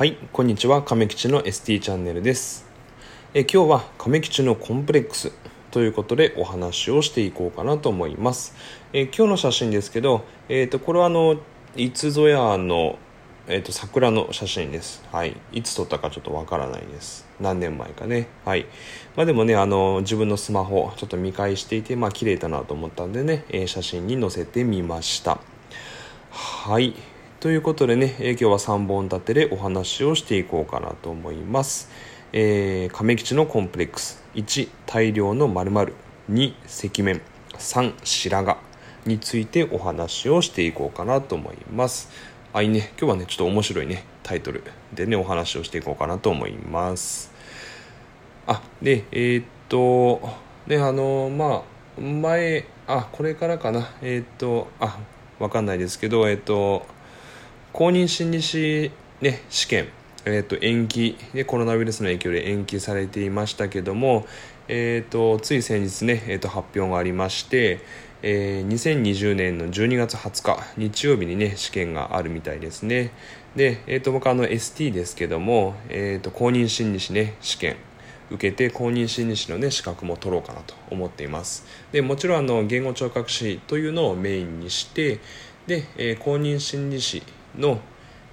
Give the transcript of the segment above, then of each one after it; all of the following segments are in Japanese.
はい、こんにちは。亀吉の ST チャンネルです。え今日は亀吉のコンプレックスということでお話をしていこうかなと思います。え今日の写真ですけど、えっ、とこれはあのいつぞやのえっ、と桜の写真です。はい、いつ撮ったかちょっとわからないです。何年前かね。はい。まあでもねあの自分のスマホちょっと見返していてまあ綺麗だなと思ったんでね、え写真に載せてみました。はい。ということでね、えー今日は3本立てでお話をしていこうかなと思います。えー亀吉のコンプレックス。1、大量の〇〇2、赤面。3、白髪についてお話をしていこうかなと思います。はいね、今日はね、ちょっと面白いね、タイトルでね、お話をしていこうかなと思います。あでえーっとねあのまあ前あこれからかなえーっとあわかんないですけどえっと公認心理師、ね、試験、えーと延期。でコロナウイルスの影響で延期されていましたけどもえーっとつい先日ね、えーっと発表がありましてえー2020年の12月20日日曜日にね試験があるみたいですね。で、えー、と僕あの ST ですけども、えー、と公認心理師ね試験。受けて公認心理師の、ね、資格も取ろうかなと思っています。でもちろんあの言語聴覚士というのをメインにしてで、えー公認心理師の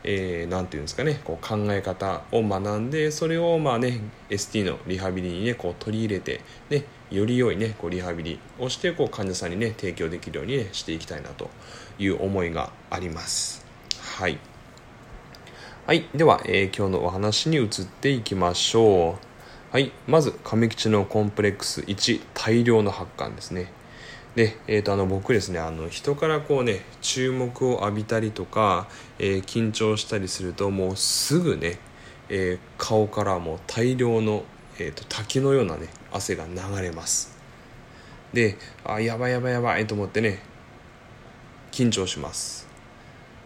えーていうんですかねこう考え方を学んでそれをまあね ST のリハビリにねこう取り入れてねより良いねこうリハビリをしてこう患者さんにね提供できるように、ね、していきたいなという思いがあります。はい。はい。では、えー今日のお話に移っていきましょう。はい。まず亀吉のコンプレックス1大量の発汗ですね。で、えー、とあの僕ですねあの人からこうね注目を浴びたりとか、えー緊張したりするともうすぐね、えー顔からも大量の、えー、と滝のようなね汗が流れます。であやばいやばいやばいと思ってね緊張します。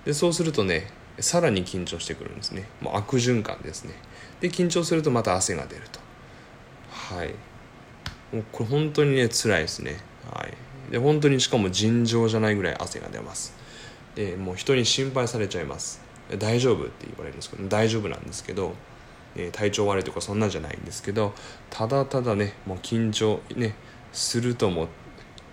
でそうするとねさらに緊張してくるんですね。もう悪循環ですね。で緊張するとまた汗が出ると。はい。もうこれ本当にね辛いですね。はい。で本当にしかも尋常じゃないぐらい汗が出ます。でもう人に心配されちゃいます。大丈夫って言われるんですけど大丈夫なんですけど、え体調悪いとかそんなんじゃないんですけどただただねもう緊張ねするともう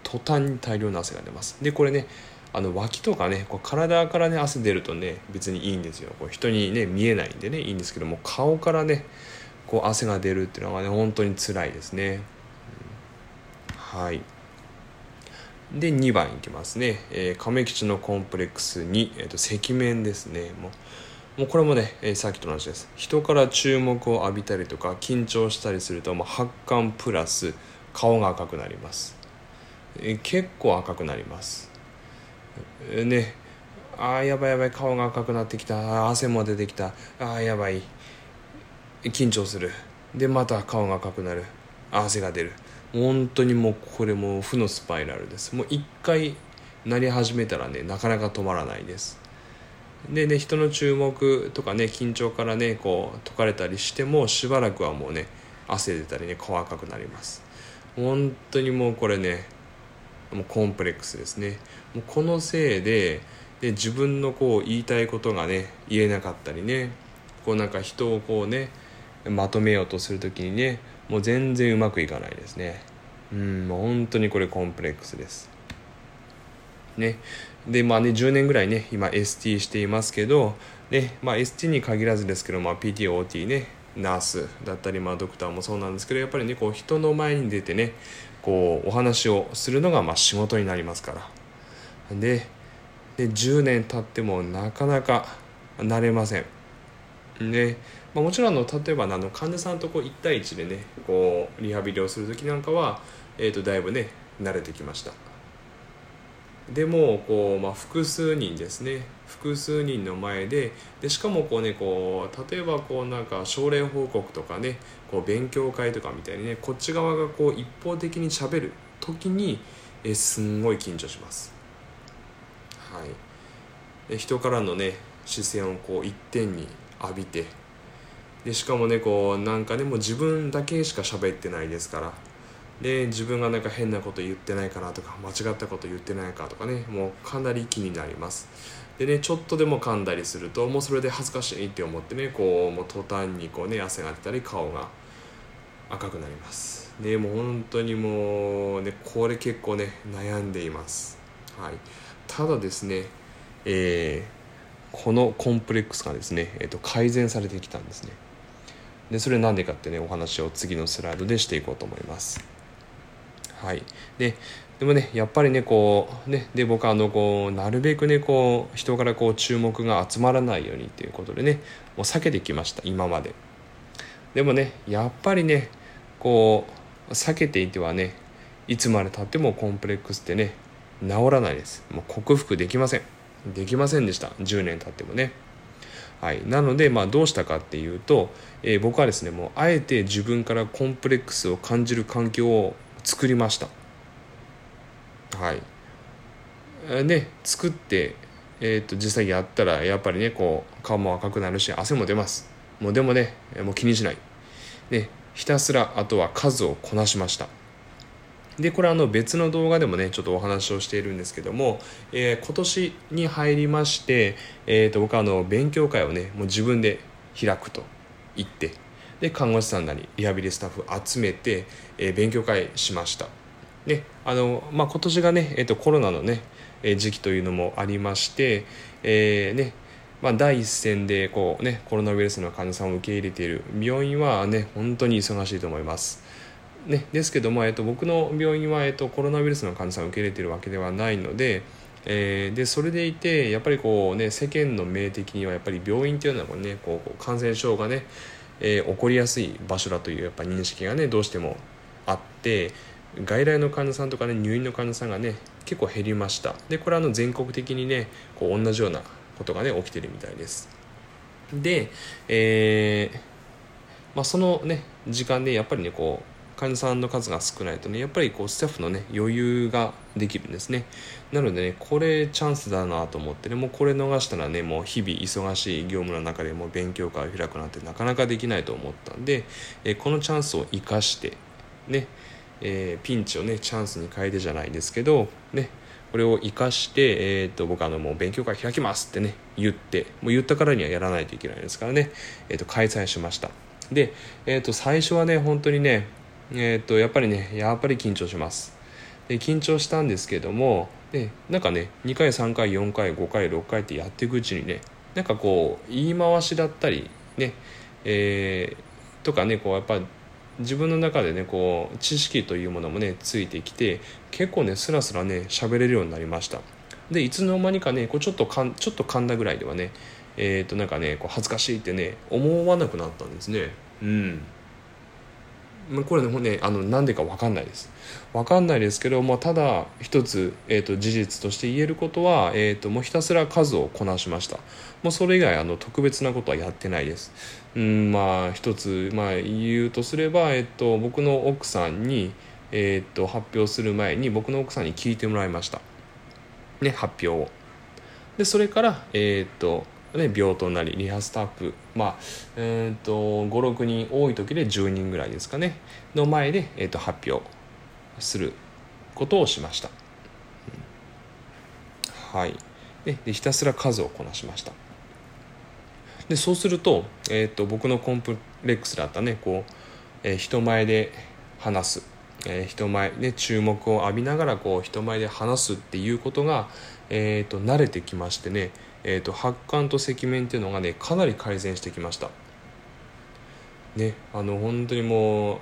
途端に大量の汗が出ます。でこれねあの脇とかねこう体からね汗出るとね別にいいんですよ。こう人にね見えないんでねいいんですけども顔からねこう汗が出るっていうのがね本当に辛いですね、うん。はい。で2番いきますね、えー亀吉のコンプレックス2、えー、と赤面ですね。もうもうこれもね、えーさっきと同じです。人から注目を浴びたりとか緊張したりするともう発汗プラス顔が赤くなります、えー結構赤くなります。えーねあーやばいやばい顔が赤くなってきた。汗も出てきた。あーやばい。緊張する。でまた顔が赤くなる。汗が出る。本当にもうこれも負のスパイラルです。もう一回なり始めたらねなかなか止まらないです。でね人の注目とかね緊張からねこう解かれたりしてもしばらくはもうね汗出たりね顔赤くなります。本当にもうこれねもうコンプレックスですね。もうこのせいでで自分のこう言いたいことがね言えなかったりねこうなんか人をこうねまとめようとする時にねもう全然うまくいかないですね。うんもう本当にこれコンプレックスです。ね。でまあね10年ぐらいね今 ST していますけどねまあ ST に限らずですけど、まあ、PTOT ねナースだったり、まあ、ドクターもそうなんですけどやっぱりねこう人の前に出てねこうお話をするのがまあ仕事になりますから。でで10年経ってもなかなか慣れません。で、まあ、もちろんの例えばあの患者さんとこう1対1でねこうリハビリをする時なんかは、えー、とだいぶね慣れてきました。でもこう、まあ、複数人ですね。複数人の前ででしかもこうねこう例えばこうなんか症例報告とかねこう勉強会とかみたいにねこっち側がこう一方的にしゃべる時にえすんごい緊張します。はい。で人からのね視線をこう一点に浴びてでしかもねこうなんかねもう自分だけしか喋ってないですから。で自分がなんか変なこと言ってないかなとか間違ったこと言ってないかとかねもうかなり気になります。でねちょっとでも噛んだりするともうそれで恥ずかしいって思ってねこうもう途端にこうね汗が出たり顔が赤くなります。でもう本当にもうねこれ結構ね悩んでいます。はい。ただですねえーこのコンプレックスがですね、えー、と改善されてきたんですね。でそれなんでかってねお話を次のスライドでしていこうと思います。はい。ででもねやっぱりねこうねで僕はあのこうなるべくねこう人からこう注目が集まらないようにっていうことでねもう避けてきました今まで。でもねやっぱりねこう避けていてはねいつまでたってもコンプレックスってね治らないです。もう克服できません。できませんでした。10年経ってもね。はい、なので、まあ、どうしたかっていうと、えー、僕はですねもうあえて自分からコンプレックスを感じる環境を作りました。はい。ね作って、えーと、実際やったらやっぱりねこう顔も赤くなるし汗も出ます。もうでもねもう気にしない。ねひたすらあとは数をこなしました。でこれあの別の動画でもねちょっとお話をしているんですけども、えー、今年に入りまして、えー、と僕はあの勉強会をねもう自分で開くと言ってで看護師さんなりリハビリスタッフ集めて、えー、勉強会しましたであの、まあ、今年がね、えー、とコロナのねえ時期というのもありまして、えーねまあ、第一線でこう、ね、コロナウイルスの患者さんを受け入れている病院はね本当に忙しいと思います。ね、ですけども、えっと、僕の病院は、えっと、コロナウイルスの患者さんを受け入れているわけではないので,、えー、でそれでいてやっぱりこう、ね、世間の名的にはやっぱり病院っていうのはこう、ね、こう感染症がね、えー、起こりやすい場所だというやっぱ認識がねどうしてもあって外来の患者さんとかね入院の患者さんがね結構減りました。でこれはあの全国的にねこう同じようなことがね起きてるみたいです。で、えーまあ、そのね時間でやっぱりねこう患者さんの数が少ないとねやっぱりこうスタッフのね余裕ができるんですね。なのでねこれチャンスだなと思ってねもうこれ逃したらねもう日々忙しい業務の中でも勉強会を開くなんてなかなかできないと思ったんで、えこのチャンスを生かしてね、えー、ピンチをねチャンスに変えてじゃないですけどねこれを生かして、えーと、僕あのもう勉強会開きますってね言ってもう言ったからにはやらないといけないですからね、えーと、開催しました。で、えーと最初はね本当にねえー、っとやっぱりねやっぱり緊張します。で緊張したんですけどもでなんかね2回3回4回5回6回ってやっていくうちにねなんかこう言い回しだったりねえー、とかねこうやっぱ自分の中でねこう知識というものもねついてきて結構ねスラスラね喋れるようになりました。でいつの間にかねこうちょっとかんちょっと噛んだぐらいではねえっ、ー、となんかねこう恥ずかしいってね思わなくなったんですね。うん。これねねあの何でか分かんないです。分かんないですけど、まあ、ただ一つ、えーと、事実として言えることは、えーと、もうひたすら数をこなしました。もうそれ以外あの特別なことはやってないです。うんまあ一つ、まあ、言うとすれば、えーと、僕の奥さんに、えー、と発表する前に僕の奥さんに聞いてもらいました。ね発表を。でそれからえ、ー、とね、病棟なりリハスタッフ、まあえーと、56人多い時で10人ぐらいですかねの前で、えーと、発表することをしました、うん、はい。ででひたすら数をこなしました。でそうすると,、えーと、僕のコンプレックスだったねこう、えー、人前で話す、えー、人前で注目を浴びながらこう人前で話すっていうことが、えー、と慣れてきましてねえーと、発汗と赤面っていうのがねかなり改善してきました。ねあの本当にも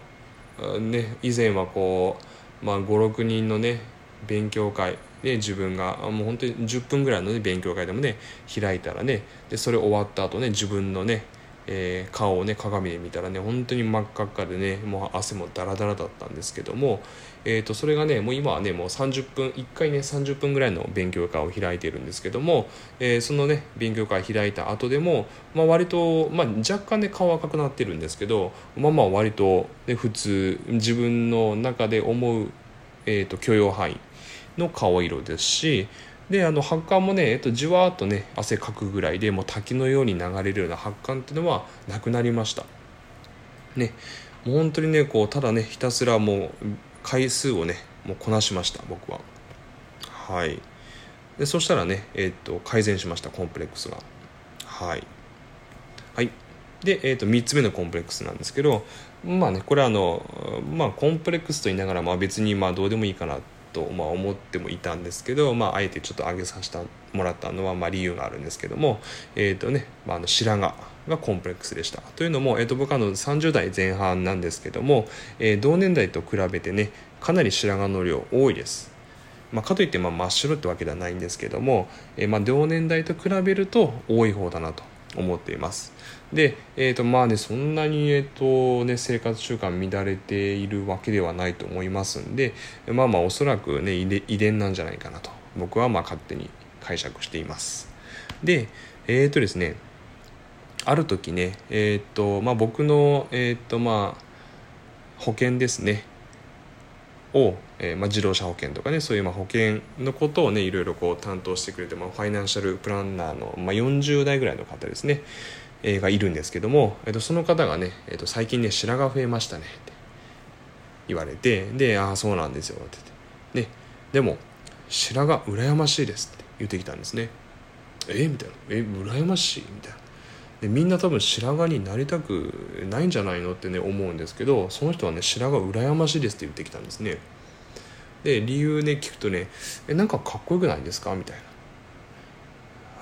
うね以前はこう、まあ、56人のね勉強会で自分がもう本当に10分ぐらいの、ね、勉強会でもね開いたらねでそれ終わった後ね自分のねえー、顔をね鏡で見たらね本当に真っ赤っかでねもう汗もダラダラだったんですけども、えー、とそれがねもう今はねもう30分1回ね30分ぐらいの勉強会を開いているんですけども、えー、そのね勉強会開いた後でも、まあ、割と、まあ、若干ね顔赤くなってるんですけどまあまあ割と、ね、普通自分の中で思う、えー、と許容範囲の顔色ですしであの発汗もね、えっと、じわーっとね汗かくぐらいでもう滝のように流れるような発汗っていうのはなくなりました。ねもう本当にねこうただねひたすらもう回数をねもうこなしました僕は。はい。でそしたらね、えーと、改善しましたコンプレックスが。はい。はい。で、えーと、3つ目のコンプレックスなんですけどまあねこれあのまあコンプレックスと言いながら、まあ、別にまあどうでもいいかなと、まあ、思ってもいたんですけど、まあ、あえてちょっと上げさせてもらったのは、まあ、理由があるんですけどもえ、ー、とね、まあ、あの白髪がコンプレックスでした。というのも、えー、と僕はの30代前半なんですけども、えー、同年代と比べてねかなり白髪の量多いです。まあ、かといってまあ真っ白ってわけではないんですけども、えー、まあ同年代と比べると多い方だなと。思っています。で、えーとまあね、そんなに、えーとね、生活習慣乱れているわけではないと思いますんでまあまあおそらく、ね、遺伝なんじゃないかなと。僕はまあ勝手に解釈しています。でえっ、ー、とですねある時ねえっ、ー、とまあ僕のえっ、ー、とまあ保険ですね。を、えーまあ、自動車保険とかねそういうまあ保険のことをねいろいろこう担当してくれて、まあ、ファイナンシャルプランナーの、まあ、40代ぐらいの方ですね、えー、がいるんですけども、えー、とその方がね、えー、と最近ね白髪増えましたねって言われてで「ああそうなんですよ」って言って。ででも白髪羨ましいですって言ってきたんですね。えみたいな「え羨ましい?」みたいな。でみんな多分白髪になりたくないんじゃないのってね思うんですけどその人はね白髪羨ましいですって言ってきたんですね。で理由ね聞くとね「えなんかかっこよくないですか?」みたいな。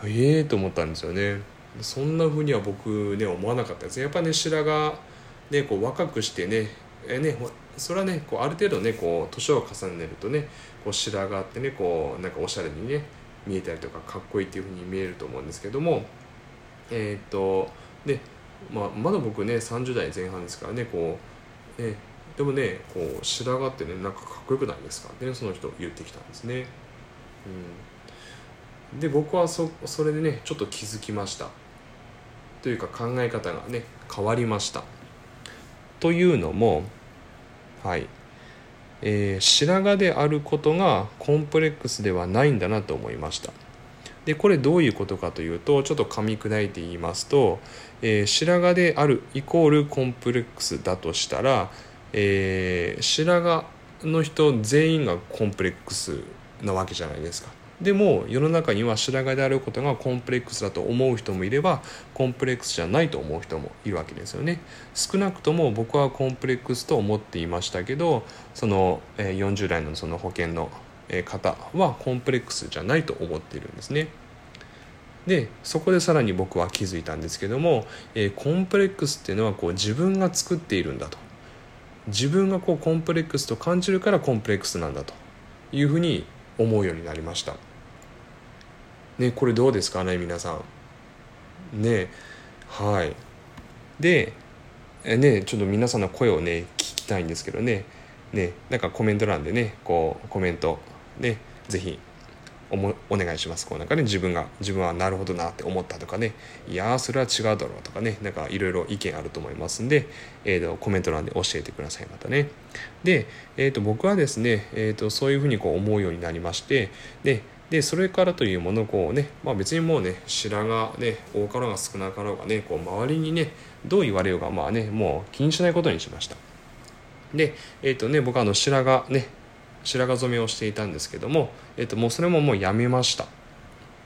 ええー、と思ったんですよね。そんなふうには僕ね思わなかったです。やっぱね白髪ねこう若くしてねえねそれはねこうある程度ねこう年を重ねるとねこう白髪ってねこうなんかおしゃれにね見えたりとかかっこいいっていうふうに見えると思うんですけどもえっ、とで、まあ、まだ僕ね30代前半ですからねこうねでもねこう白髪ってねなんかかっこよくないですかってねその人言ってきたんですね。うん、で僕はそそれでねちょっと気づきましたというか考え方がね変わりました。というのもはい、えー、白髪であることがコンプレックスではないんだなと思いました。でこれどういうことかというとちょっと噛み砕いて言いますと、えー、白髪であるイコールコンプレックスだとしたら、えー、白髪の人全員がコンプレックスなわけじゃないですか。でも世の中には白髪であることがコンプレックスだと思う人もいればコンプレックスじゃないと思う人もいるわけですよね少なくとも僕はコンプレックスと思っていましたけどその40代のその保険の方はコンプレックスじゃないと思っているんですね。でそこでさらに僕は気づいたんですけども、えー、コンプレックスっていうのはこう自分が作っているんだと。自分がこうコンプレックスと感じるからコンプレックスなんだというふうに思うようになりました。ねこれどうですかね皆さん。ねはい。でえねちょっと皆さんの声をね聞きたいんですけどね。ねなんかコメント欄でねこうコメントねぜひおもお願いします。こうなんかね自分が自分はなるほどなって思ったとかねいやそれは違うだろうとかねなんかいろいろ意見あると思いますんで、えーと、コメント欄で教えてくださいまたね。で、えーと、僕はですね、えーと、そういうふうにこう思うようになりましてででそれからというものをこうね、まあ、別にもうね白髪ね多かろうが少なかろうがねこう周りにねどう言われようがまあねもう気にしないことにしました。でえっ、ー、とね僕はあの白髪ね白髪染めをしていたんですけども、えー、ともうそれももうやめました。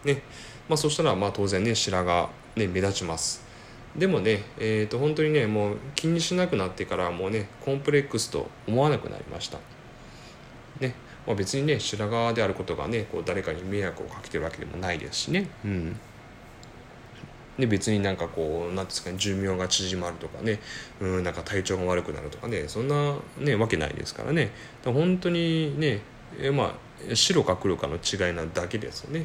ねまあ、そしたらまあ当然ね白髪、ね、目立ちます。でもね、えー、と本当にねもう気にしなくなってからもうねコンプレックスと思わなくなりました。ねまあ、別にね白髪であることがねこう誰かに迷惑をかけてるわけでもないですしね。うんで別になんかこう何ですかね寿命が縮まるとかねうんなんか体調が悪くなるとかねそんなねわけないですからね本当にねえまあ白か黒かの違いなだけですよね。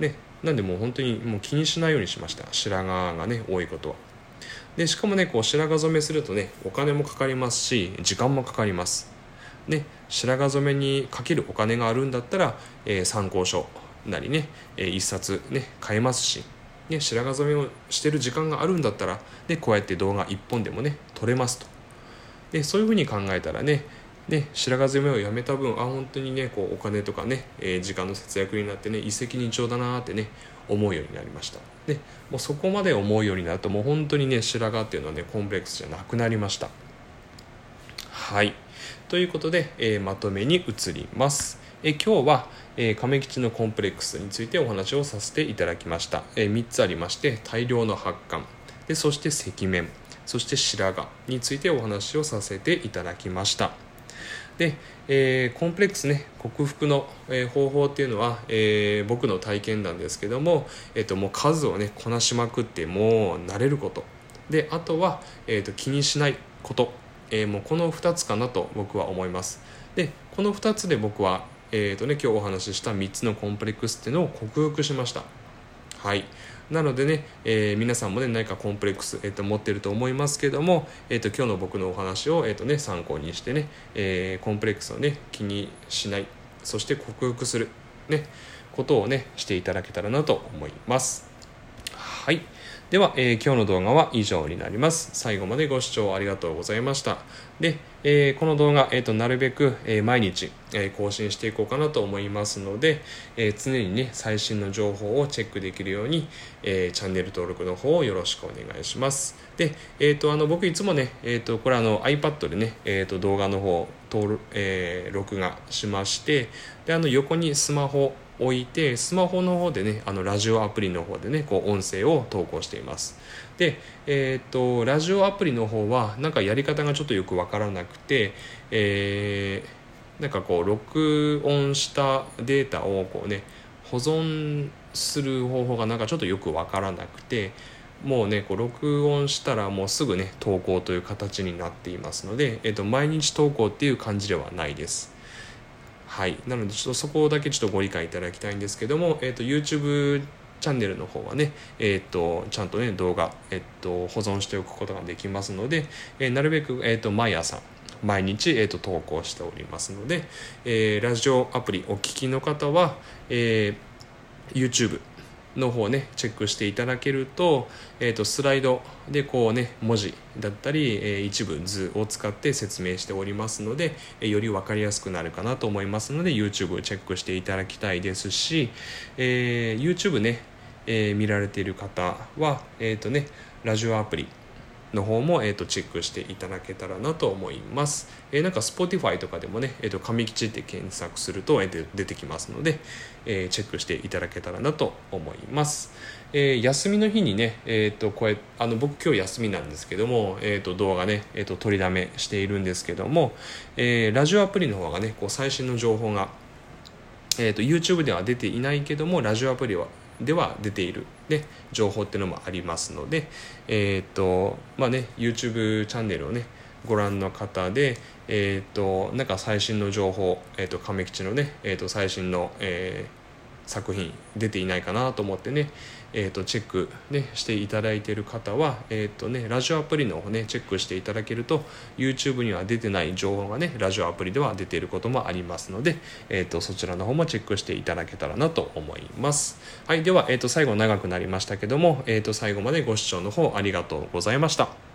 うん、ねなんでもう本当にもう気にしないようにしました白髪がね多いことは。でしかもねこう白髪染めするとねお金もかかりますし時間もかかります。ね白髪染めにかけるお金があるんだったら、えー、参考書なりね、えー、一冊ね買えますしね、白髪染めをしてる時間があるんだったら、ね、こうやって動画1本でもね撮れますと。でそういうふうに考えたらねね白髪染めをやめた分あ本当にねこうお金とかね、えー、時間の節約になってね一石二鳥だなってね思うようになりました。でもうそこまで思うようになるともう本当にね白髪っていうのはねコンプレックスじゃなくなりました。はい。ということで、えー、まとめに移ります。え今日は、え、亀吉のコンプレックスについてお話をさせていただきました、えー、3つありまして大量の発汗。でそして赤面。そして白髪についてお話をさせていただきました。で、えー、コンプレックスね克服の、えー、方法っていうのは、えー、僕の体験談ですけども、えーと、もう数をねこなしまくってもう慣れること。であとは、えーと、気にしないこと、えもうこの2つかなと僕は思います。でこの2つで僕は、えーとね、今日お話しした3つのコンプレックスっていうのを克服しましたはいなのでね、えー、皆さんもね何かコンプレックス、えー、と持ってると思いますけども、えー、と今日の僕のお話を、えーとね、参考にしてね、えー、コンプレックスをね気にしないそして克服する、ね、ことをねしていただけたらなと思いますはいでは、えー、今日の動画は以上になります。最後までご視聴ありがとうございました。で、えー、この動画、えーと、なるべく、えー、毎日、え更新していこうかなと思いますので、え常にね、最新の情報をチェックできるように、えチャンネル登録の方をよろしくお願いします。で、えーと、あの僕いつもね、えーと、これあの iPad でね、えー、と動画の方登録、え録画しまして、であの横にスマホ置いてスマホの方でねあのラジオアプリの方でねこう音声を投稿しています。でえー、っとラジオアプリの方はなんかやり方がちょっとよくわからなくてえー、なんかこう録音したデータをこうね保存する方法がなんかちょっとよくわからなくてもうねこう録音したらもうすぐね投稿という形になっていますので、えー、と毎日投稿っていう感じではないです。はい。なのでちょっとそこだけちょっとご理解いただきたいんですけども、えーと、YouTube チャンネルの方はね、えーと、ちゃんとね動画、えーと、保存しておくことができますので、えー、なるべく、えー、と毎朝毎日、えー、と投稿しておりますので、えー、ラジオアプリお聞きの方は、えー、YouTube の方ねチェックしていただけると,、えーと、スライドでこうね文字だったり、えー、一部図を使って説明しておりますので、えー、より分かりやすくなるかなと思いますので YouTube チェックしていただきたいですし、えー、YouTube ね、え見られている方はえっ、とねラジオアプリの方も、えーと、チェックしていただけたらなと思います。えー、なんか Spotify とかでもね、えーと、上吉って検索すると、えー、出てきますので、えー、チェックしていただけたらなと思います。えー、休みの日にね、えーと、こうあの僕今日休みなんですけども、えー、と動画ね、えー、と取りだめしているんですけども、えー、ラジオアプリの方がねこう最新の情報が、えー、と YouTube では出ていないけどもラジオアプリはでは出ている、ね、情報っていうのもありますので、えーとまあね、YouTube チャンネルをねご覧の方で、えーと、なんか最新の情報、えーと、亀吉のね、えーと、最新の、えー、作品出ていないかなと思ってね、えーと、チェック、ね、していただいている方は、えーとね、ラジオアプリの方ねチェックしていただけると YouTube には出てない情報がねラジオアプリでは出ていることもありますので、えーと、そちらの方もチェックしていただけたらなと思います。はいでは、えー、と最後長くなりましたけども、えー、と最後までご視聴の方ありがとうございました。